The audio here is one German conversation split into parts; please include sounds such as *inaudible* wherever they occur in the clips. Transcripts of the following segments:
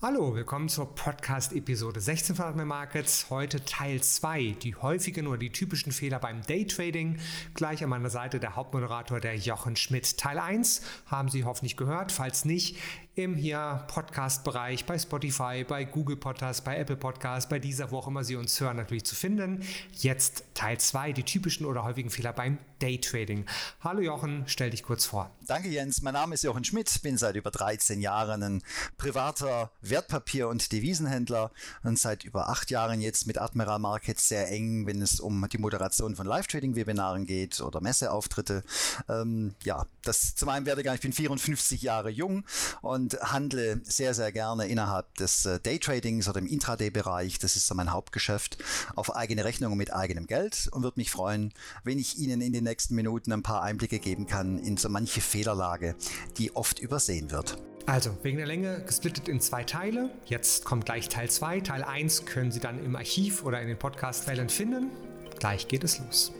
Hallo, willkommen zur Podcast-Episode 16 von Admin Markets. Heute Teil 2, die häufigen oder die typischen Fehler beim Daytrading. Gleich an meiner Seite der Hauptmoderator, der Jochen Schmidt. Teil 1 haben Sie hoffentlich gehört. Falls nicht, im hier Podcast-Bereich bei Spotify, bei Google Podcasts, bei Apple Podcasts, bei dieser, wo auch immer Sie uns hören, natürlich zu finden. Jetzt Teil 2, die typischen oder häufigen Fehler beim Daytrading. Hallo Jochen, stell dich kurz vor. Danke Jens, mein Name ist Jochen Schmidt, bin seit über 13 Jahren ein privater Wertpapier- und Devisenhändler und seit über acht Jahren jetzt mit Admiral Markets sehr eng, wenn es um die Moderation von Live-Trading-Webinaren geht oder Messeauftritte. Ähm, ja, das zu meinem Werdegang, ich bin 54 Jahre jung und handle sehr, sehr gerne innerhalb des äh, Daytradings oder im Intraday-Bereich. Das ist so mein Hauptgeschäft auf eigene Rechnung und mit eigenem Geld und würde mich freuen, wenn ich Ihnen in den nächsten Minuten ein paar Einblicke geben kann in so manche Fehlerlage, die oft übersehen wird. Also, wegen der Länge gesplittet in zwei Teile. Jetzt kommt gleich Teil 2. Teil 1 können Sie dann im Archiv oder in den Podcast-Quellen finden. Gleich geht es los.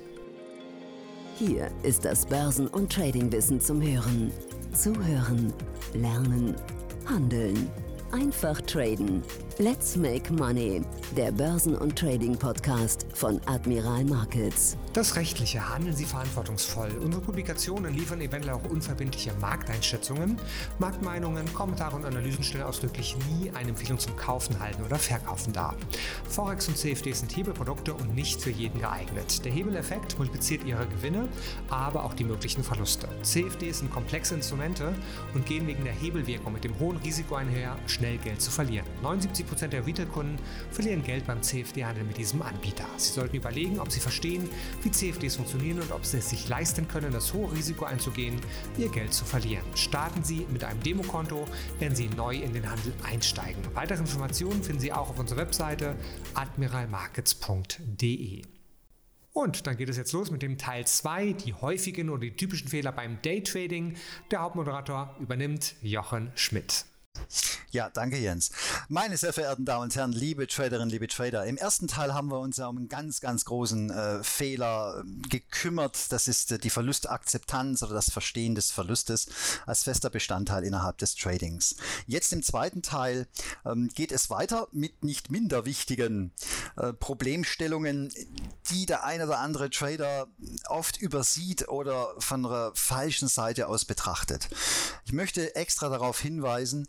Hier ist das Börsen- und Tradingwissen zum Hören. Zuhören, lernen, handeln. Einfach traden. Let's Make Money, der Börsen- und Trading-Podcast von Admiral Markets. Das Rechtliche handeln Sie verantwortungsvoll. Unsere Publikationen liefern eventuell auch unverbindliche Markteinschätzungen. Marktmeinungen, Kommentare und Analysen stellen ausdrücklich nie eine Empfehlung zum Kaufen, Halten oder Verkaufen dar. Forex und CFDs sind Hebelprodukte und nicht für jeden geeignet. Der Hebeleffekt multipliziert Ihre Gewinne, aber auch die möglichen Verluste. CFDs sind komplexe Instrumente und gehen wegen der Hebelwirkung mit dem hohen Risiko einher, schnell Geld zu verlieren. 79 Prozent der Retail-Kunden verlieren Geld beim CFD-Handel mit diesem Anbieter. Sie sollten überlegen, ob Sie verstehen, wie CFDs funktionieren und ob Sie es sich leisten können, das hohe Risiko einzugehen, Ihr Geld zu verlieren. Starten Sie mit einem Demokonto, wenn Sie neu in den Handel einsteigen. Weitere Informationen finden Sie auch auf unserer Webseite admiralmarkets.de. Und dann geht es jetzt los mit dem Teil 2, die häufigen oder die typischen Fehler beim Daytrading. Der Hauptmoderator übernimmt Jochen Schmidt. Ja, danke Jens. Meine sehr verehrten Damen und Herren, liebe Traderinnen, liebe Trader, im ersten Teil haben wir uns ja um einen ganz, ganz großen äh, Fehler ähm, gekümmert. Das ist äh, die Verlustakzeptanz oder das Verstehen des Verlustes als fester Bestandteil innerhalb des Tradings. Jetzt im zweiten Teil ähm, geht es weiter mit nicht minder wichtigen äh, Problemstellungen, die der ein oder andere Trader oft übersieht oder von einer falschen Seite aus betrachtet. Ich möchte extra darauf hinweisen,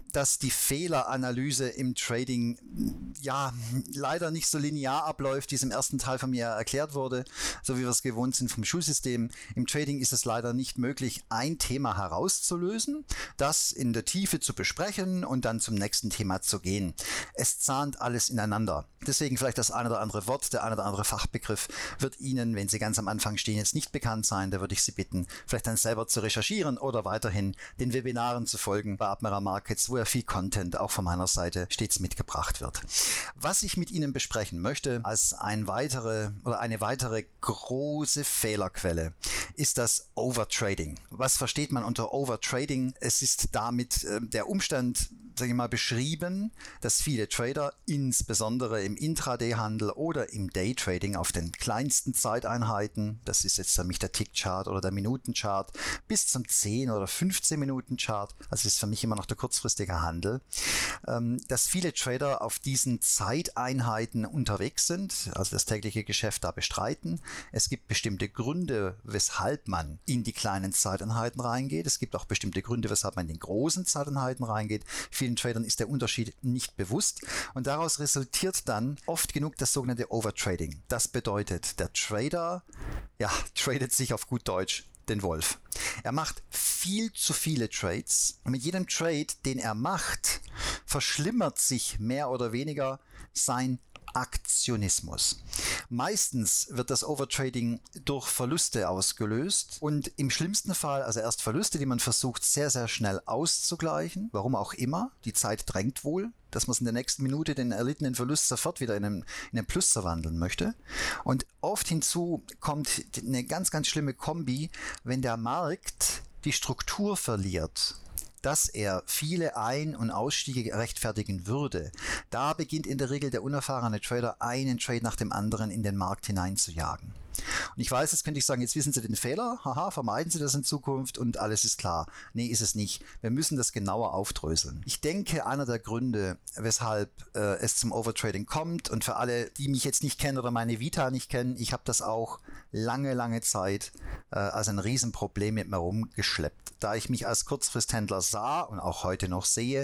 dass die Fehleranalyse im Trading ja leider nicht so linear abläuft, wie es im ersten Teil von mir erklärt wurde, so wie wir es gewohnt sind vom Schulsystem. Im Trading ist es leider nicht möglich, ein Thema herauszulösen, das in der Tiefe zu besprechen und dann zum nächsten Thema zu gehen. Es zahnt alles ineinander. Deswegen vielleicht das eine oder andere Wort, der eine oder andere Fachbegriff wird Ihnen, wenn Sie ganz am Anfang stehen, jetzt nicht bekannt sein. Da würde ich Sie bitten, vielleicht dann selber zu recherchieren oder weiterhin den Webinaren zu folgen bei Admiral Markets, wo ja viel Content auch von meiner Seite stets mitgebracht wird. Was ich mit Ihnen besprechen möchte als ein weitere oder eine weitere große Fehlerquelle ist das Overtrading. Was versteht man unter Overtrading? Es ist damit äh, der Umstand, sage ich mal, beschrieben, dass viele Trader, insbesondere im Intraday-Handel oder im Daytrading auf den kleinsten Zeiteinheiten, das ist jetzt mich der Tick-Chart oder der Minutenchart, bis zum 10 oder 15 Minuten-Chart, also ist für mich immer noch der kurzfristige Handel, ähm, dass viele Trader auf diesen Zeiteinheiten unterwegs sind, also das tägliche Geschäft da bestreiten. Es gibt bestimmte Gründe, weshalb man in die kleinen Zeiteinheiten reingeht. Es gibt auch bestimmte Gründe, weshalb man in den großen Zeiteinheiten reingeht. Vielen Tradern ist der Unterschied nicht bewusst und daraus resultiert dann oft genug das sogenannte Overtrading. Das bedeutet, der Trader, ja, tradet sich auf gut Deutsch den Wolf. Er macht viel zu viele Trades. Mit jedem Trade, den er macht, verschlimmert sich mehr oder weniger sein Aktionismus. Meistens wird das Overtrading durch Verluste ausgelöst und im schlimmsten Fall, also erst Verluste, die man versucht sehr, sehr schnell auszugleichen, warum auch immer, die Zeit drängt wohl, dass man in der nächsten Minute den erlittenen Verlust sofort wieder in einen, in einen Plus verwandeln möchte. Und oft hinzu kommt eine ganz, ganz schlimme Kombi, wenn der Markt die Struktur verliert dass er viele Ein- und Ausstiege rechtfertigen würde, da beginnt in der Regel der unerfahrene Trader einen Trade nach dem anderen in den Markt hinein zu jagen. Und ich weiß, jetzt könnte ich sagen, jetzt wissen Sie den Fehler, haha, vermeiden Sie das in Zukunft und alles ist klar. Nee, ist es nicht. Wir müssen das genauer aufdröseln. Ich denke, einer der Gründe, weshalb äh, es zum Overtrading kommt und für alle, die mich jetzt nicht kennen oder meine Vita nicht kennen, ich habe das auch lange, lange Zeit äh, als ein Riesenproblem mit mir rumgeschleppt. Da ich mich als Kurzfristhändler sah und auch heute noch sehe,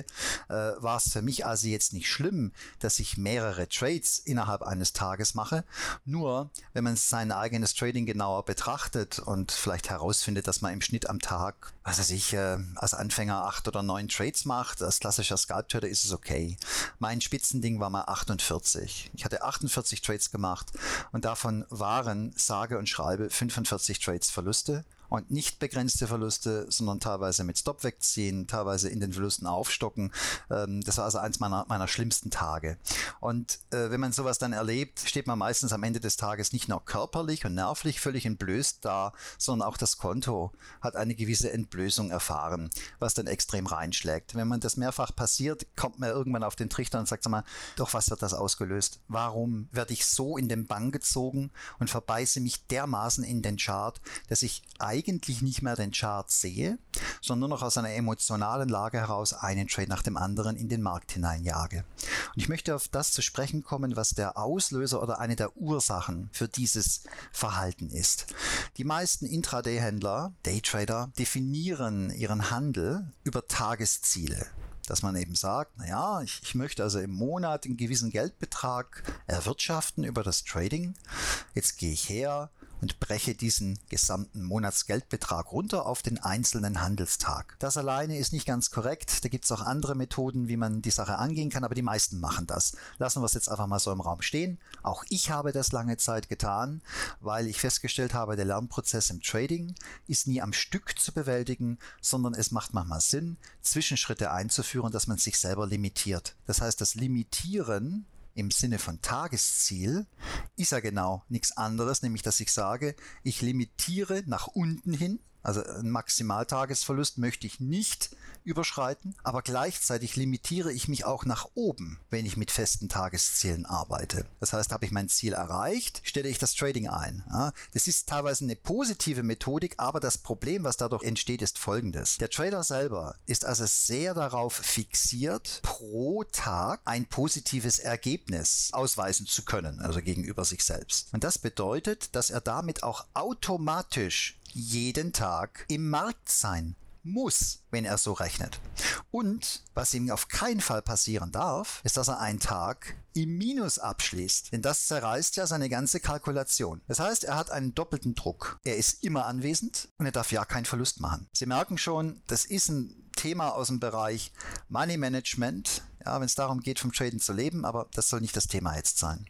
äh, war es für mich also jetzt nicht schlimm, dass ich mehrere Trades innerhalb eines Tages mache. Nur, wenn man sein eigenes Trading genauer betrachtet und vielleicht herausfindet, dass man im Schnitt am Tag, was weiß ich, äh, als Anfänger acht oder neun Trades macht, als klassischer Scalp Trader ist es okay. Mein Spitzending war mal 48. Ich hatte 48 Trades gemacht und davon waren sage und schreibe 45 Trades Verluste und nicht begrenzte Verluste, sondern teilweise mit Stop wegziehen, teilweise in den Verlusten aufstocken. Ähm, das war also eins meiner, meiner schlimmsten Tage. Und äh, wenn man sowas dann erlebt, steht man meistens am Ende des Tages nicht nur körperlich und nervlich völlig entblößt da, sondern auch das Konto hat eine gewisse Entblößung erfahren, was dann extrem reinschlägt. Wenn man das mehrfach passiert, kommt man irgendwann auf den Trichter und sagt, sag mal, doch was wird das ausgelöst? Warum werde ich so in den Bann gezogen und verbeiße mich dermaßen in den Chart, dass ich eigentlich eigentlich nicht mehr den Chart sehe, sondern noch aus einer emotionalen Lage heraus einen Trade nach dem anderen in den Markt hineinjage. Und ich möchte auf das zu sprechen kommen, was der Auslöser oder eine der Ursachen für dieses Verhalten ist. Die meisten Intraday-Händler, Daytrader, definieren ihren Handel über Tagesziele dass man eben sagt, naja, ich, ich möchte also im Monat einen gewissen Geldbetrag erwirtschaften über das Trading. Jetzt gehe ich her, und breche diesen gesamten Monatsgeldbetrag runter auf den einzelnen Handelstag. Das alleine ist nicht ganz korrekt. Da gibt es auch andere Methoden, wie man die Sache angehen kann, aber die meisten machen das. Lassen wir es jetzt einfach mal so im Raum stehen. Auch ich habe das lange Zeit getan, weil ich festgestellt habe, der Lernprozess im Trading ist nie am Stück zu bewältigen, sondern es macht manchmal Sinn, Zwischenschritte einzuführen, dass man sich selber limitiert. Das heißt, das Limitieren im Sinne von Tagesziel ist ja genau nichts anderes, nämlich dass ich sage, ich limitiere nach unten hin, also einen Maximaltagesverlust möchte ich nicht überschreiten, aber gleichzeitig limitiere ich mich auch nach oben, wenn ich mit festen Tageszielen arbeite. Das heißt, habe ich mein Ziel erreicht, stelle ich das Trading ein. Das ist teilweise eine positive Methodik, aber das Problem, was dadurch entsteht, ist folgendes. Der Trader selber ist also sehr darauf fixiert, pro Tag ein positives Ergebnis ausweisen zu können, also gegenüber sich selbst. Und das bedeutet, dass er damit auch automatisch jeden Tag im Markt sein muss, wenn er so rechnet. Und was ihm auf keinen Fall passieren darf, ist, dass er einen Tag im Minus abschließt. Denn das zerreißt ja seine ganze Kalkulation. Das heißt, er hat einen doppelten Druck. Er ist immer anwesend und er darf ja keinen Verlust machen. Sie merken schon, das ist ein Thema aus dem Bereich Money Management, ja, wenn es darum geht, vom Traden zu leben, aber das soll nicht das Thema jetzt sein.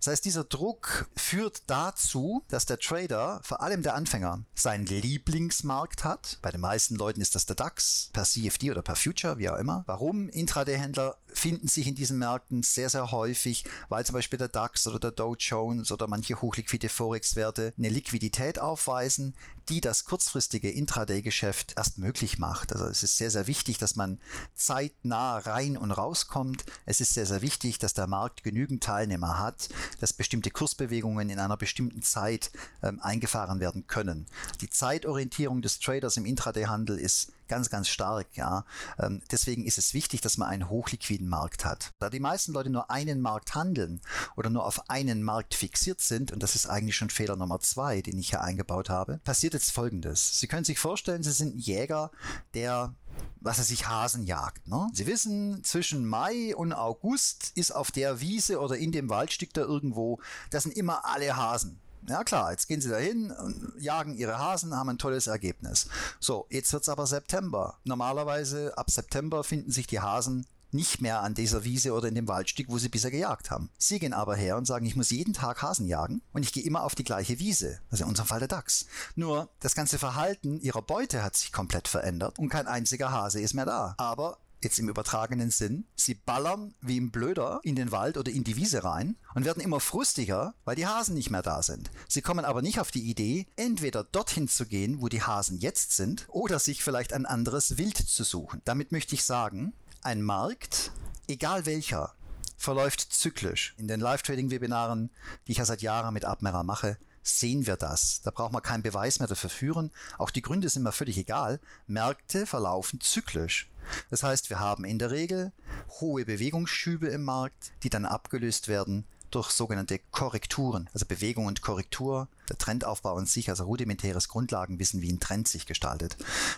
Das heißt, dieser Druck führt dazu, dass der Trader, vor allem der Anfänger, seinen Lieblingsmarkt hat. Bei den meisten Leuten ist das der DAX, per CFD oder per Future, wie auch immer. Warum? Intraday-Händler finden sich in diesen Märkten sehr, sehr häufig, weil zum Beispiel der DAX oder der Dow Jones oder manche hochliquide Forex-Werte eine Liquidität aufweisen, die das kurzfristige Intraday-Geschäft erst möglich macht. Also es ist sehr, sehr wichtig, dass man zeitnah rein und rauskommt. Es ist sehr, sehr wichtig, dass der Markt genügend Teilnehmer hat, dass bestimmte Kursbewegungen in einer bestimmten Zeit ähm, eingefahren werden können. Die Zeitorientierung des Traders im Intraday-Handel ist ganz, ganz stark. Ja. Ähm, deswegen ist es wichtig, dass man einen hochliquiden Markt hat. Da die meisten Leute nur einen Markt handeln oder nur auf einen Markt fixiert sind, und das ist eigentlich schon Fehler Nummer zwei, den ich hier eingebaut habe, passiert jetzt Folgendes. Sie können sich vorstellen, Sie sind ein Jäger, der was er sich Hasen jagt. Ne? Sie wissen, zwischen Mai und August ist auf der Wiese oder in dem Waldstück da irgendwo, das sind immer alle Hasen. Ja klar, jetzt gehen sie dahin und jagen ihre Hasen, haben ein tolles Ergebnis. So, jetzt wird es aber September. Normalerweise ab September finden sich die Hasen nicht mehr an dieser Wiese oder in dem Waldstück, wo sie bisher gejagt haben. Sie gehen aber her und sagen, ich muss jeden Tag Hasen jagen und ich gehe immer auf die gleiche Wiese. Also in unserem Fall der Dachs. Nur das ganze Verhalten ihrer Beute hat sich komplett verändert und kein einziger Hase ist mehr da. Aber jetzt im übertragenen Sinn, sie ballern wie ein Blöder in den Wald oder in die Wiese rein und werden immer frustiger, weil die Hasen nicht mehr da sind. Sie kommen aber nicht auf die Idee, entweder dorthin zu gehen, wo die Hasen jetzt sind, oder sich vielleicht ein anderes Wild zu suchen. Damit möchte ich sagen, ein Markt, egal welcher, verläuft zyklisch. In den Live-Trading-Webinaren, die ich ja seit Jahren mit Abmera mache, sehen wir das. Da braucht man keinen Beweis mehr dafür führen. Auch die Gründe sind mir völlig egal. Märkte verlaufen zyklisch. Das heißt, wir haben in der Regel hohe Bewegungsschübe im Markt, die dann abgelöst werden durch sogenannte Korrekturen, also Bewegung und Korrektur, der Trendaufbau an sich, also rudimentäres Grundlagenwissen, wie ein Trend sich gestaltet.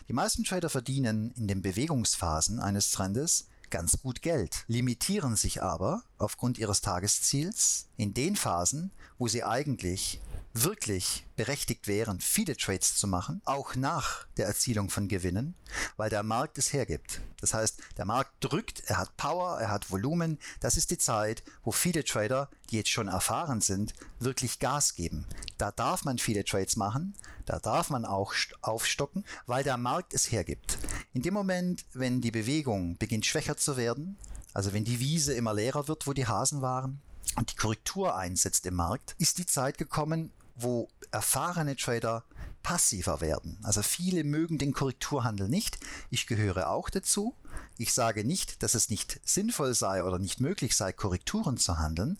Die meisten Trader verdienen in den Bewegungsphasen eines Trendes ganz gut Geld, limitieren sich aber aufgrund ihres Tagesziels in den Phasen, wo sie eigentlich wirklich berechtigt wären, viele Trades zu machen, auch nach der Erzielung von Gewinnen, weil der Markt es hergibt. Das heißt, der Markt drückt, er hat Power, er hat Volumen. Das ist die Zeit, wo viele Trader, die jetzt schon erfahren sind, wirklich Gas geben. Da darf man viele Trades machen, da darf man auch aufstocken, weil der Markt es hergibt. In dem Moment, wenn die Bewegung beginnt schwächer zu werden, also wenn die Wiese immer leerer wird, wo die Hasen waren, und die Korrektur einsetzt im Markt, ist die Zeit gekommen, wo erfahrene Trader passiver werden. Also viele mögen den Korrekturhandel nicht. Ich gehöre auch dazu. Ich sage nicht, dass es nicht sinnvoll sei oder nicht möglich sei, Korrekturen zu handeln.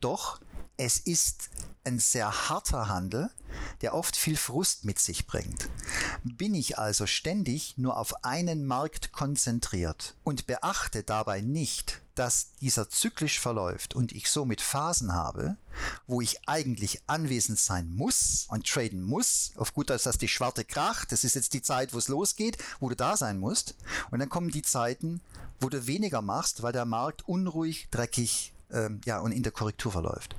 Doch es ist ein sehr harter Handel, der oft viel Frust mit sich bringt. Bin ich also ständig nur auf einen Markt konzentriert und beachte dabei nicht, dass dieser zyklisch verläuft und ich somit Phasen habe, wo ich eigentlich anwesend sein muss und traden muss, auf gut als dass die Schwarte kracht, das ist jetzt die Zeit, wo es losgeht, wo du da sein musst, und dann kommen die Zeiten, wo du weniger machst, weil der Markt unruhig, dreckig, ähm, ja, und in der Korrektur verläuft.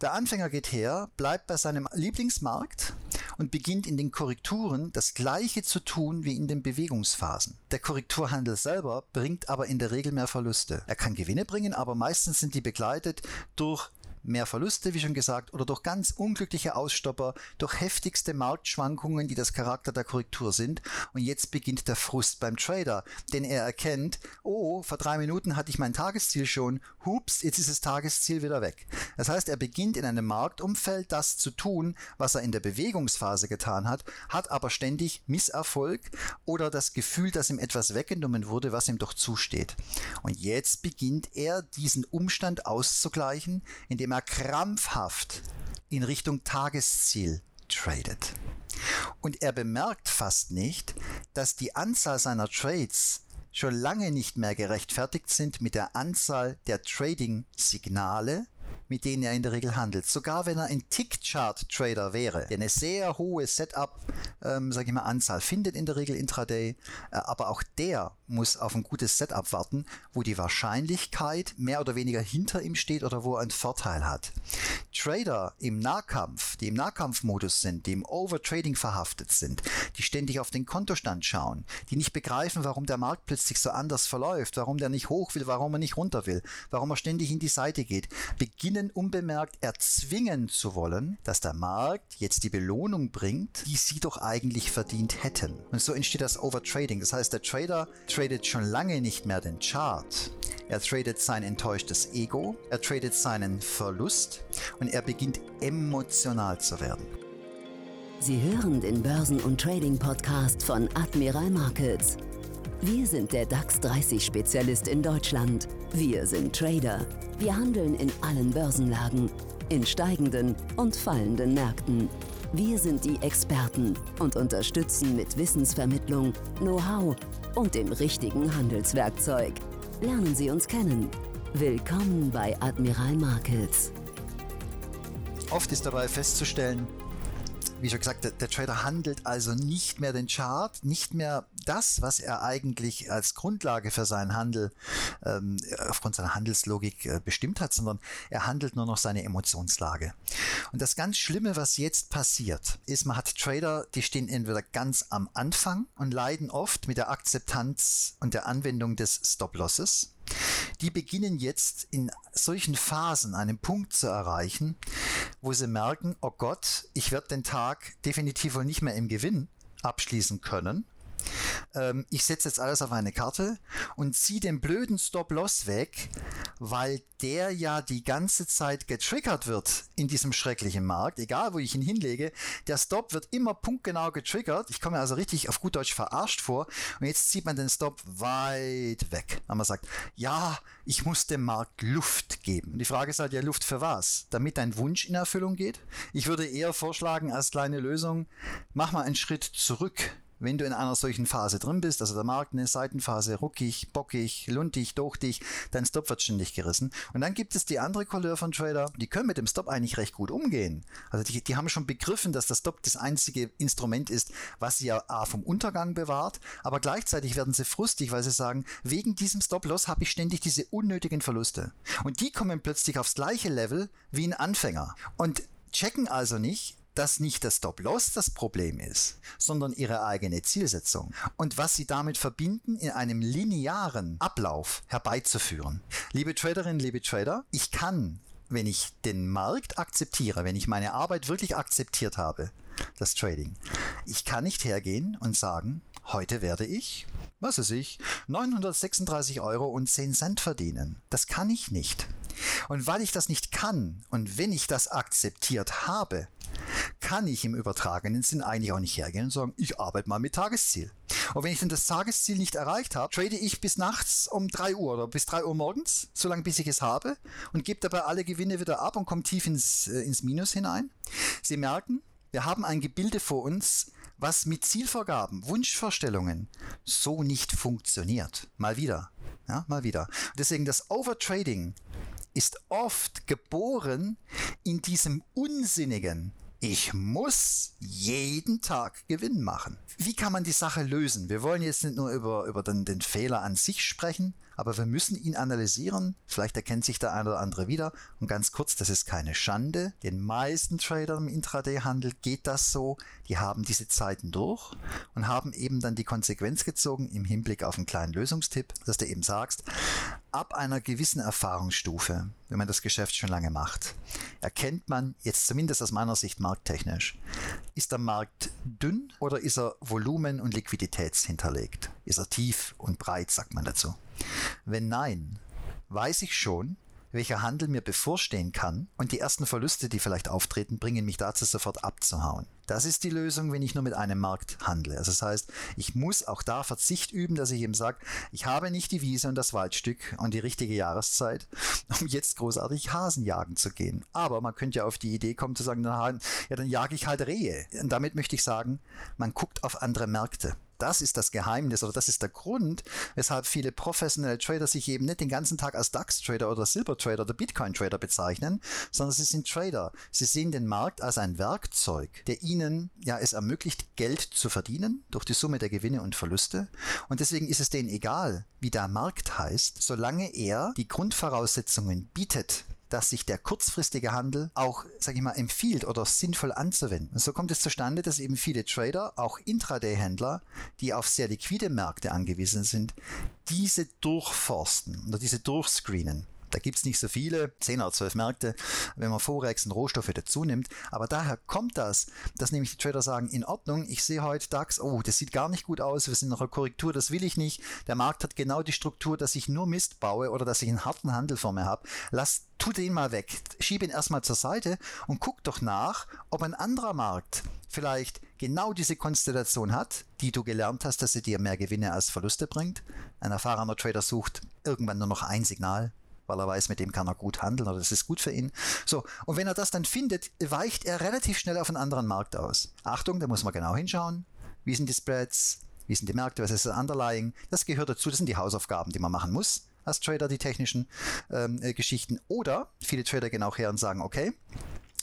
Der Anfänger geht her, bleibt bei seinem Lieblingsmarkt und beginnt in den Korrekturen das Gleiche zu tun wie in den Bewegungsphasen. Der Korrekturhandel selber bringt aber in der Regel mehr Verluste. Er kann Gewinne bringen, aber meistens sind die begleitet durch mehr Verluste, wie schon gesagt, oder durch ganz unglückliche Ausstopper, durch heftigste Marktschwankungen, die das Charakter der Korrektur sind. Und jetzt beginnt der Frust beim Trader, denn er erkennt, oh, vor drei Minuten hatte ich mein Tagesziel schon, hups, jetzt ist das Tagesziel wieder weg. Das heißt, er beginnt in einem Marktumfeld das zu tun, was er in der Bewegungsphase getan hat, hat aber ständig Misserfolg oder das Gefühl, dass ihm etwas weggenommen wurde, was ihm doch zusteht. Und jetzt beginnt er diesen Umstand auszugleichen, indem er er krampfhaft in Richtung Tagesziel tradet. Und er bemerkt fast nicht, dass die Anzahl seiner Trades schon lange nicht mehr gerechtfertigt sind mit der Anzahl der Trading-Signale, mit denen er in der Regel handelt. Sogar wenn er ein Tick-Chart-Trader wäre, der eine sehr hohe Setup, ähm, sage ich mal, Anzahl findet in der Regel intraday, äh, aber auch der muss auf ein gutes Setup warten, wo die Wahrscheinlichkeit mehr oder weniger hinter ihm steht oder wo er einen Vorteil hat. Trader im Nahkampf, die im Nahkampfmodus sind, die im Overtrading verhaftet sind, die ständig auf den Kontostand schauen, die nicht begreifen, warum der Markt plötzlich so anders verläuft, warum der nicht hoch will, warum er nicht runter will, warum er ständig in die Seite geht, beginnen unbemerkt erzwingen zu wollen, dass der Markt jetzt die Belohnung bringt, die sie doch eigentlich verdient hätten. Und so entsteht das Overtrading. Das heißt, der Trader tradet schon lange nicht mehr den Chart. Er tradet sein enttäuschtes Ego, er tradet seinen Verlust und er beginnt emotional zu werden. Sie hören den Börsen- und Trading-Podcast von Admiral Markets. Wir sind der DAX 30 Spezialist in Deutschland. Wir sind Trader. Wir handeln in allen Börsenlagen, in steigenden und fallenden Märkten. Wir sind die Experten und unterstützen mit Wissensvermittlung, Know-how und dem richtigen Handelswerkzeug. Lernen Sie uns kennen. Willkommen bei Admiral Markets. Oft ist dabei festzustellen, wie schon gesagt, der, der, Trader handelt also nicht mehr den Chart, nicht mehr das, was er eigentlich als Grundlage für seinen Handel ähm, aufgrund seiner Handelslogik äh, bestimmt hat, sondern er handelt nur noch seine Emotionslage. Und das ganz Schlimme, was jetzt passiert, ist, man hat Trader, die stehen entweder ganz am Anfang und leiden oft mit der Akzeptanz und der Anwendung des Stop-Losses die beginnen jetzt in solchen Phasen einen Punkt zu erreichen, wo sie merken, oh Gott, ich werde den Tag definitiv wohl nicht mehr im Gewinn abschließen können. Ähm, ich setze jetzt alles auf eine Karte und ziehe den blöden Stop-Loss weg, weil der ja die ganze Zeit getriggert wird in diesem schrecklichen Markt, egal wo ich ihn hinlege. Der Stop wird immer punktgenau getriggert. Ich komme also richtig auf gut Deutsch verarscht vor. Und jetzt zieht man den Stop weit weg. Und man sagt, ja, ich muss dem Markt Luft geben. Und die Frage ist halt ja, Luft für was? Damit dein Wunsch in Erfüllung geht? Ich würde eher vorschlagen, als kleine Lösung, mach mal einen Schritt zurück wenn du in einer solchen Phase drin bist, also der Markt eine Seitenphase, ruckig, bockig, luntig, dochtig, dein Stop wird ständig gerissen. Und dann gibt es die andere Couleur von Trader, die können mit dem Stop eigentlich recht gut umgehen. Also die, die haben schon begriffen, dass der Stop das einzige Instrument ist, was sie ja A vom Untergang bewahrt, aber gleichzeitig werden sie frustig, weil sie sagen, wegen diesem Stop-Loss habe ich ständig diese unnötigen Verluste. Und die kommen plötzlich aufs gleiche Level wie ein Anfänger. Und checken also nicht, dass nicht das Stop-Loss das Problem ist, sondern ihre eigene Zielsetzung und was sie damit verbinden, in einem linearen Ablauf herbeizuführen. Liebe Traderinnen, liebe Trader, ich kann, wenn ich den Markt akzeptiere, wenn ich meine Arbeit wirklich akzeptiert habe, das Trading, ich kann nicht hergehen und sagen, heute werde ich, was weiß ich, 936 Euro und 10 Cent verdienen. Das kann ich nicht. Und weil ich das nicht kann und wenn ich das akzeptiert habe, kann ich im übertragenen Sinn eigentlich auch nicht hergehen und sagen, ich arbeite mal mit Tagesziel. Und wenn ich dann das Tagesziel nicht erreicht habe, trade ich bis nachts um 3 Uhr oder bis 3 Uhr morgens, solange bis ich es habe und gebe dabei alle Gewinne wieder ab und komme tief ins, äh, ins Minus hinein. Sie merken, wir haben ein Gebilde vor uns, was mit Zielvorgaben, Wunschvorstellungen so nicht funktioniert. Mal wieder. Ja, mal wieder. Deswegen das Overtrading ist oft geboren in diesem unsinnigen, ich muss jeden Tag Gewinn machen. Wie kann man die Sache lösen? Wir wollen jetzt nicht nur über, über den, den Fehler an sich sprechen, aber wir müssen ihn analysieren. Vielleicht erkennt sich der eine oder andere wieder. Und ganz kurz, das ist keine Schande. Den meisten Tradern im Intraday-Handel geht das so. Die haben diese Zeiten durch und haben eben dann die Konsequenz gezogen im Hinblick auf einen kleinen Lösungstipp, dass du eben sagst, ab einer gewissen Erfahrungsstufe, wenn man das Geschäft schon lange macht, erkennt man jetzt zumindest aus meiner Sicht markttechnisch, ist der Markt dünn oder ist er volumen- und liquiditätshinterlegt? Ist er tief und breit, sagt man dazu. Wenn nein, weiß ich schon, welcher Handel mir bevorstehen kann und die ersten Verluste, die vielleicht auftreten, bringen mich dazu sofort abzuhauen. Das ist die Lösung, wenn ich nur mit einem Markt handle. Also das heißt, ich muss auch da Verzicht üben, dass ich eben sage, ich habe nicht die Wiese und das Waldstück und die richtige Jahreszeit, *laughs* um jetzt großartig Hasen jagen zu gehen. Aber man könnte ja auf die Idee kommen zu sagen, ja, dann jage ich halt Rehe. Und damit möchte ich sagen, man guckt auf andere Märkte das ist das Geheimnis oder das ist der Grund, weshalb viele professionelle Trader sich eben nicht den ganzen Tag als DAX-Trader oder Silber-Trader oder Bitcoin-Trader bezeichnen, sondern sie sind Trader. Sie sehen den Markt als ein Werkzeug, der ihnen ja es ermöglicht, Geld zu verdienen durch die Summe der Gewinne und Verluste. Und deswegen ist es denen egal, wie der Markt heißt, solange er die Grundvoraussetzungen bietet, dass sich der kurzfristige Handel auch, sage ich mal, empfiehlt oder sinnvoll anzuwenden. Und so kommt es zustande, dass eben viele Trader, auch Intraday-Händler, die auf sehr liquide Märkte angewiesen sind, diese durchforsten oder diese durchscreenen. Da gibt es nicht so viele, 10 oder 12 Märkte, wenn man Forex und Rohstoffe dazu nimmt. Aber daher kommt das, dass nämlich die Trader sagen, in Ordnung, ich sehe heute DAX, oh, das sieht gar nicht gut aus, wir sind noch eine Korrektur, das will ich nicht. Der Markt hat genau die Struktur, dass ich nur Mist baue oder dass ich einen harten Handel vor mir habe. Lass tu den mal weg, schieb ihn erstmal zur Seite und guck doch nach, ob ein anderer Markt vielleicht genau diese Konstellation hat, die du gelernt hast, dass sie dir mehr Gewinne als Verluste bringt. Ein erfahrener Trader sucht irgendwann nur noch ein Signal, weil er weiß, mit dem kann er gut handeln oder das ist gut für ihn. So, und wenn er das dann findet, weicht er relativ schnell auf einen anderen Markt aus. Achtung, da muss man genau hinschauen. Wie sind die Spreads? Wie sind die Märkte? Was ist das Underlying? Das gehört dazu. Das sind die Hausaufgaben, die man machen muss als Trader, die technischen ähm, äh, Geschichten. Oder viele Trader gehen auch her und sagen, okay,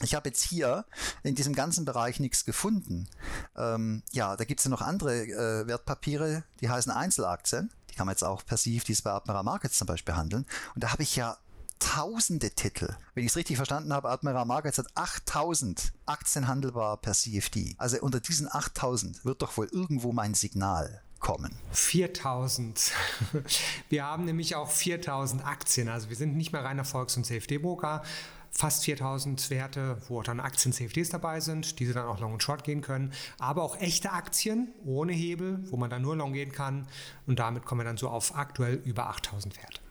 ich habe jetzt hier in diesem ganzen Bereich nichts gefunden. Ähm, ja, da gibt es ja noch andere äh, Wertpapiere, die heißen Einzelaktien. Die kann man jetzt auch passiv, die bei Admiral Markets zum Beispiel handeln. Und da habe ich ja tausende Titel. Wenn ich es richtig verstanden habe, Admiral Markets hat 8000 Aktien handelbar per CFD. Also unter diesen 8000 wird doch wohl irgendwo mein Signal kommen. 4000. *laughs* Wir haben nämlich auch 4000 Aktien. Also wir sind nicht mehr reiner Volks- und CFD-Broker, fast 4000 Werte, wo dann Aktien-CFDs dabei sind, die sie dann auch Long und Short gehen können, aber auch echte Aktien ohne Hebel, wo man dann nur Long gehen kann und damit kommen wir dann so auf aktuell über 8000 Werte.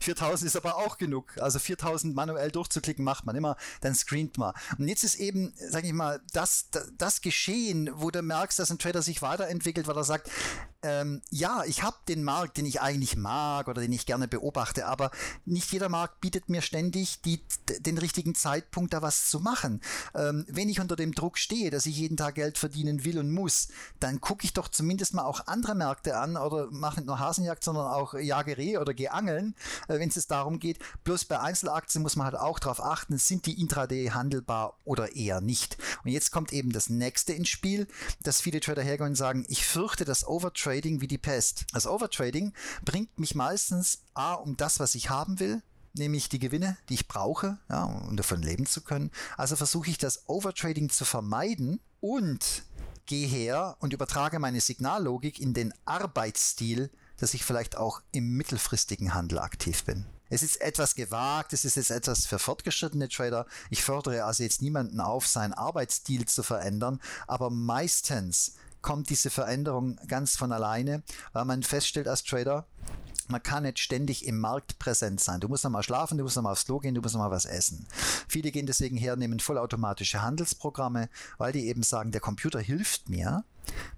4000 ist aber auch genug. Also 4000 manuell durchzuklicken macht man immer, dann screent man. Und jetzt ist eben, sag ich mal, das, das Geschehen, wo du merkst, dass ein Trader sich weiterentwickelt, weil er sagt, ähm, ja, ich habe den Markt, den ich eigentlich mag oder den ich gerne beobachte, aber nicht jeder Markt bietet mir ständig die, den richtigen Zeitpunkt, da was zu machen. Ähm, wenn ich unter dem Druck stehe, dass ich jeden Tag Geld verdienen will und muss, dann gucke ich doch zumindest mal auch andere Märkte an oder mache nicht nur Hasenjagd, sondern auch Jagerei oder Geangeln, äh, wenn es darum geht. Bloß bei Einzelaktien muss man halt auch darauf achten, sind die Intraday handelbar oder eher nicht. Und jetzt kommt eben das nächste ins Spiel, dass viele Trader hergehen und sagen, ich fürchte das Overtrading wie die Pest. Das Overtrading bringt mich meistens A um das, was ich haben will, nämlich die Gewinne, die ich brauche, ja, um davon leben zu können. Also versuche ich das Overtrading zu vermeiden und gehe her und übertrage meine Signallogik in den Arbeitsstil, dass ich vielleicht auch im mittelfristigen Handel aktiv bin. Es ist etwas gewagt, es ist jetzt etwas für fortgeschrittene Trader. Ich fördere also jetzt niemanden auf, seinen Arbeitsstil zu verändern, aber meistens kommt diese Veränderung ganz von alleine, weil man feststellt als Trader, man kann nicht ständig im Markt präsent sein. Du musst noch mal schlafen, du musst noch mal aufs Klo gehen, du musst noch mal was essen. Viele gehen deswegen her, nehmen vollautomatische Handelsprogramme, weil die eben sagen, der Computer hilft mir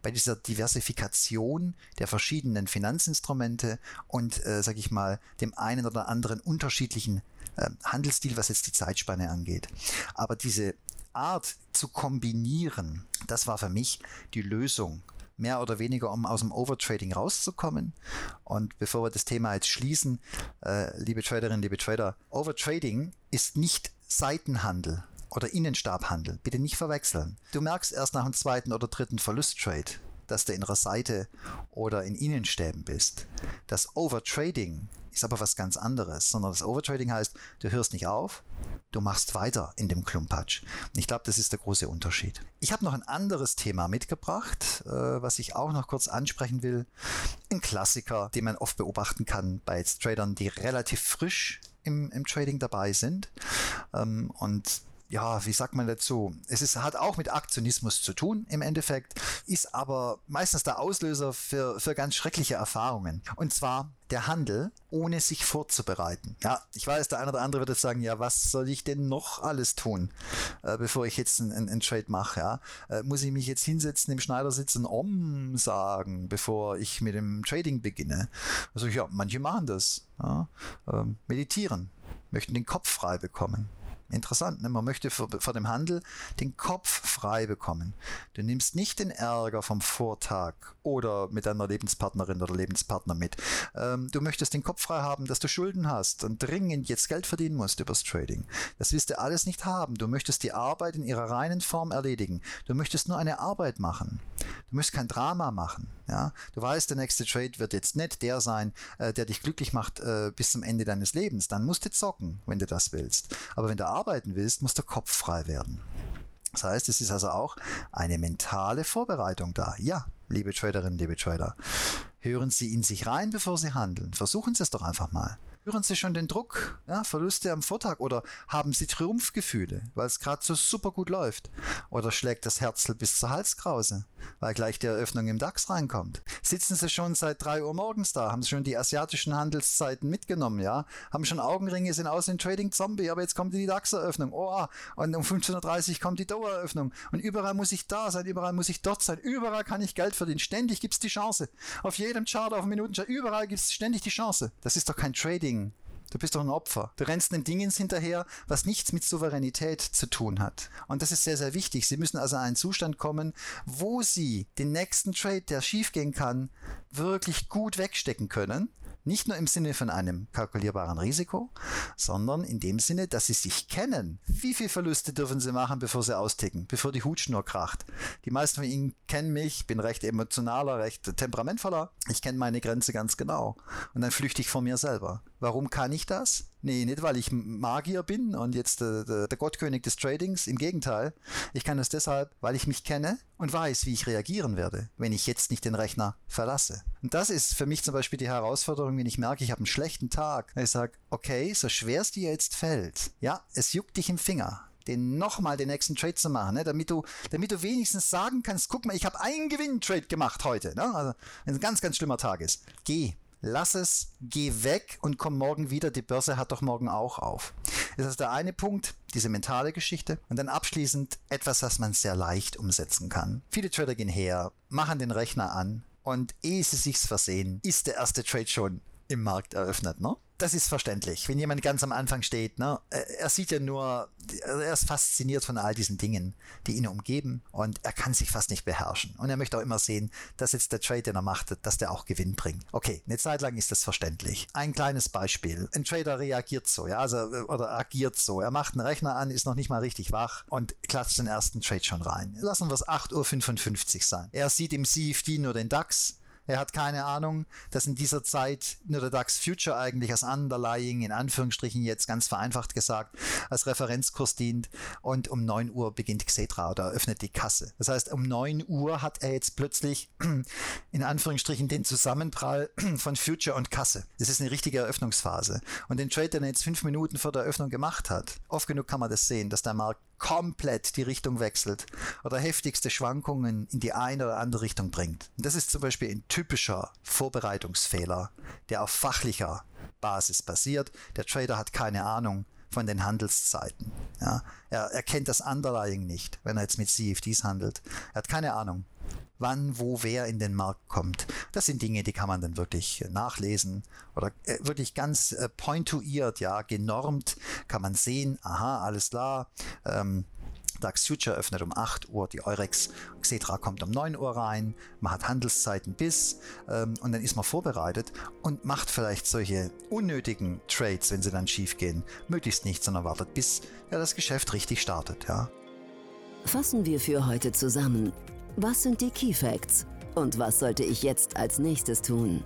bei dieser Diversifikation der verschiedenen Finanzinstrumente und, äh, sag ich mal, dem einen oder anderen unterschiedlichen äh, Handelsstil, was jetzt die Zeitspanne angeht. Aber diese Art zu kombinieren, das war für mich die Lösung mehr oder weniger, um aus dem Overtrading rauszukommen. Und bevor wir das Thema jetzt schließen, äh, liebe Traderinnen, liebe Trader, Overtrading ist nicht Seitenhandel oder Innenstabhandel. Bitte nicht verwechseln. Du merkst erst nach dem zweiten oder dritten Verlusttrade, dass du in einer Seite oder in Innenstäben bist. Das Overtrading ist aber was ganz anderes, sondern das Overtrading heißt, du hörst nicht auf, du machst weiter in dem Klumpatsch. Und ich glaube, das ist der große Unterschied. Ich habe noch ein anderes Thema mitgebracht, äh, was ich auch noch kurz ansprechen will. Ein Klassiker, den man oft beobachten kann bei Tradern, die relativ frisch im, im Trading dabei sind. Ähm, und ja, wie sagt man dazu? Es ist, hat auch mit Aktionismus zu tun im Endeffekt, ist aber meistens der Auslöser für, für ganz schreckliche Erfahrungen. Und zwar der Handel, ohne sich vorzubereiten. Ja, ich weiß, der eine oder andere wird jetzt sagen, ja, was soll ich denn noch alles tun, äh, bevor ich jetzt einen, einen Trade mache? Ja? Äh, muss ich mich jetzt hinsetzen, im Schneidersitz und Om sagen, bevor ich mit dem Trading beginne? Also ja, manche machen das. Ja? Ähm, meditieren, möchten den Kopf frei bekommen. Interessant, ne? man möchte vor, vor, dem Handel den Kopf frei bekommen. Du nimmst nicht den Ärger vom Vortag oder mit deiner Lebenspartnerin oder Lebenspartner mit. Ähm, du möchtest den Kopf frei haben, dass du Schulden hast und dringend jetzt Geld verdienen musst übers Trading. Das willst du alles nicht haben. Du möchtest die Arbeit in ihrer reinen Form erledigen. Du möchtest nur eine Arbeit machen. Du möchtest kein Drama machen. Ja? Du weißt, der nächste Trade wird jetzt nicht der sein, äh, der dich glücklich macht äh, bis zum Ende deines Lebens. Dann musst du zocken, wenn du das willst. Aber wenn du arbeiten willst, muss der Kopf frei werden. Das heißt, es ist also auch eine mentale Vorbereitung da. Ja, liebe Traderinnen, liebe Trader, hören Sie in sich rein, bevor Sie handeln. Versuchen Sie es doch einfach mal. Spüren Sie schon den Druck, ja, Verluste am Vortag oder haben Sie Triumphgefühle, weil es gerade so super gut läuft? Oder schlägt das Herzl bis zur Halskrause, weil gleich die Eröffnung im DAX reinkommt? Sitzen Sie schon seit drei Uhr morgens da, haben Sie schon die asiatischen Handelszeiten mitgenommen, ja? Haben schon Augenringe, sind aus dem Trading Zombie, aber jetzt kommt die DAX-Eröffnung, oh, und um 15.30 Uhr kommt die Dauereröffnung und überall muss ich da sein, überall muss ich dort sein, überall kann ich Geld verdienen, ständig gibt es die Chance. Auf jedem Chart, auf dem Minutenchart, überall gibt es ständig die Chance. Das ist doch kein Trading. Du bist doch ein Opfer. Du rennst den Dingen hinterher, was nichts mit Souveränität zu tun hat. Und das ist sehr, sehr wichtig. Sie müssen also in einen Zustand kommen, wo Sie den nächsten Trade, der schiefgehen kann, wirklich gut wegstecken können nicht nur im Sinne von einem kalkulierbaren Risiko, sondern in dem Sinne, dass sie sich kennen. Wie viele Verluste dürfen sie machen, bevor sie austicken, bevor die Hutschnur kracht? Die meisten von ihnen kennen mich, bin recht emotionaler, recht temperamentvoller. Ich kenne meine Grenze ganz genau. Und dann flüchte ich vor mir selber. Warum kann ich das? Nee, nicht weil ich Magier bin und jetzt der, der, der, Gottkönig des Tradings. Im Gegenteil. Ich kann es deshalb, weil ich mich kenne und weiß, wie ich reagieren werde, wenn ich jetzt nicht den Rechner verlasse. Und das ist für mich zum Beispiel die Herausforderung, wenn ich merke, ich habe einen schlechten Tag. Ich sage, okay, so schwer es dir jetzt fällt, ja, es juckt dich im Finger den nochmal den nächsten Trade zu machen, ne? damit, du, damit du wenigstens sagen kannst, guck mal, ich habe einen Gewinn-Trade gemacht heute. Ne? Also, wenn es ein ganz, ganz schlimmer Tag ist. Geh, lass es, geh weg und komm morgen wieder. Die Börse hat doch morgen auch auf. Das ist der eine Punkt, diese mentale Geschichte. Und dann abschließend etwas, was man sehr leicht umsetzen kann. Viele Trader gehen her, machen den Rechner an und ehe sie sich's versehen, ist der erste Trade schon im Markt eröffnet. Ne? Das ist verständlich. Wenn jemand ganz am Anfang steht, ne, er sieht ja nur, er ist fasziniert von all diesen Dingen, die ihn umgeben und er kann sich fast nicht beherrschen. Und er möchte auch immer sehen, dass jetzt der Trade, den er macht, dass der auch Gewinn bringt. Okay, eine Zeit lang ist das verständlich. Ein kleines Beispiel. Ein Trader reagiert so, ja, also, oder agiert so. Er macht einen Rechner an, ist noch nicht mal richtig wach und klatscht den ersten Trade schon rein. Lassen wir es 8.55 Uhr sein. Er sieht im CFD nur den DAX, er hat keine Ahnung, dass in dieser Zeit nur der DAX Future eigentlich als Underlying, in Anführungsstrichen jetzt ganz vereinfacht gesagt, als Referenzkurs dient und um 9 Uhr beginnt Xetra oder öffnet die Kasse. Das heißt, um 9 Uhr hat er jetzt plötzlich *clears throat* in Anführungsstrichen den Zusammenprall *clears throat* von Future und Kasse. Das ist eine richtige Eröffnungsphase. Und den Trade, den er jetzt fünf Minuten vor der Eröffnung gemacht hat, oft genug kann man das sehen, dass der Markt komplett die Richtung wechselt oder heftigste Schwankungen in die eine oder andere Richtung bringt. Und das ist zum Beispiel ein typischer Vorbereitungsfehler, der auf fachlicher Basis basiert. Der Trader hat keine Ahnung von den Handelszeiten. Ja, er, er kennt das Underlying nicht, wenn er jetzt mit CFDs handelt. Er hat keine Ahnung wann, wo, wer in den Markt kommt. Das sind Dinge, die kann man dann wirklich nachlesen oder äh, wirklich ganz äh, pointuiert, ja, genormt kann man sehen, aha, alles klar, ähm, DAX Future öffnet um 8 Uhr, die Eurex Xetra kommt um 9 Uhr rein, man hat Handelszeiten bis ähm, und dann ist man vorbereitet und macht vielleicht solche unnötigen Trades, wenn sie dann schief gehen, möglichst nicht, sondern wartet, bis ja, das Geschäft richtig startet. Ja. Fassen wir für heute zusammen. Was sind die Key Facts? Und was sollte ich jetzt als nächstes tun?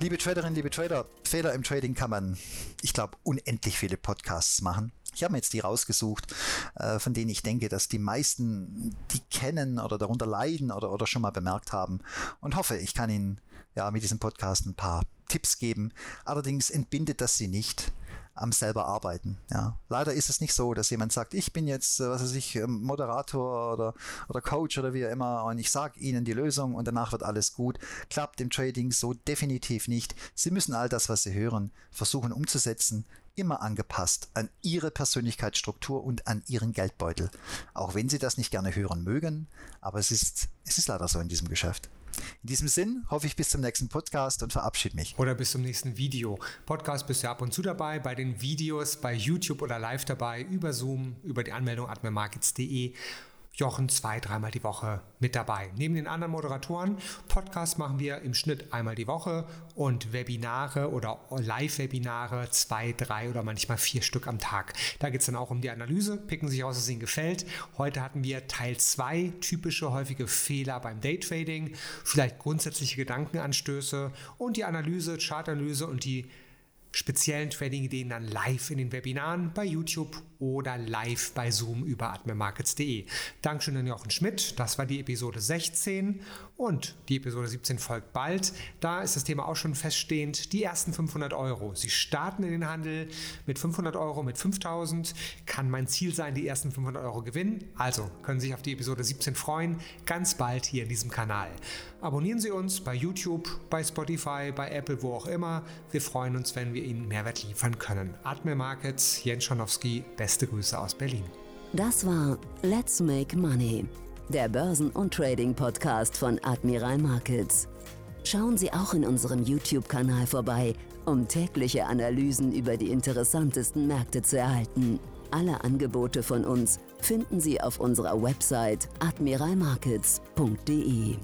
Liebe Traderinnen, liebe Trader, Fehler im Trading kann man, ich glaube, unendlich viele Podcasts machen. Ich habe mir jetzt die rausgesucht, äh, von denen ich denke, dass die meisten die kennen oder darunter leiden oder, oder schon mal bemerkt haben und hoffe, ich kann Ihnen ja mit diesem Podcast ein paar Tipps geben. Allerdings entbindet das sie nicht am selber arbeiten. Ja. Leider ist es nicht so, dass jemand sagt, ich bin jetzt, äh, was weiß ich, ähm, Moderator oder, oder Coach oder wie auch immer und ich sage Ihnen die Lösung und danach wird alles gut. Klappt im Trading so definitiv nicht. Sie müssen all das, was Sie hören, versuchen umzusetzen, immer angepasst an Ihre Persönlichkeitsstruktur und an Ihren Geldbeutel. Auch wenn Sie das nicht gerne hören mögen, aber es ist, es ist leider so in diesem Geschäft. In diesem Sinn hoffe ich bis zum nächsten Podcast und verabschiede mich. Oder bis zum nächsten Video. Podcast bist du ab und zu dabei, bei den Videos, bei YouTube oder live dabei, über Zoom, über die Anmeldung admirmarkets.de Jochen zwei, dreimal die Woche mit dabei. Neben den anderen Moderatoren, Podcast machen wir im Schnitt einmal die Woche und Webinare oder Live-Webinare zwei, drei oder manchmal vier Stück am Tag. Da geht es dann auch um die Analyse, picken sich aus, was ihnen gefällt. Heute hatten wir Teil zwei typische häufige Fehler beim Daytrading, vielleicht grundsätzliche Gedankenanstöße und die Analyse, Chartanalyse und die speziellen Trading-Ideen dann live in den Webinaren bei YouTube oder live bei Zoom über atmemarkets.de. Dankeschön an Jochen Schmidt. Das war die Episode 16 und die Episode 17 folgt bald. Da ist das Thema auch schon feststehend. Die ersten 500 Euro. Sie starten in den Handel mit 500 Euro, mit 5000. Kann mein Ziel sein, die ersten 500 Euro gewinnen. Also können Sie sich auf die Episode 17 freuen. Ganz bald hier in diesem Kanal. Abonnieren Sie uns bei YouTube, bei Spotify, bei Apple, wo auch immer. Wir freuen uns, wenn wir Ihnen Mehrwert liefern können. Atme Markets, Jens Schanowski, beste Grüße aus Berlin. Das war Let's Make Money, der Börsen- und Trading-Podcast von Admiral Markets. Schauen Sie auch in unserem YouTube-Kanal vorbei, um tägliche Analysen über die interessantesten Märkte zu erhalten. Alle Angebote von uns finden Sie auf unserer Website admiralmarkets.de.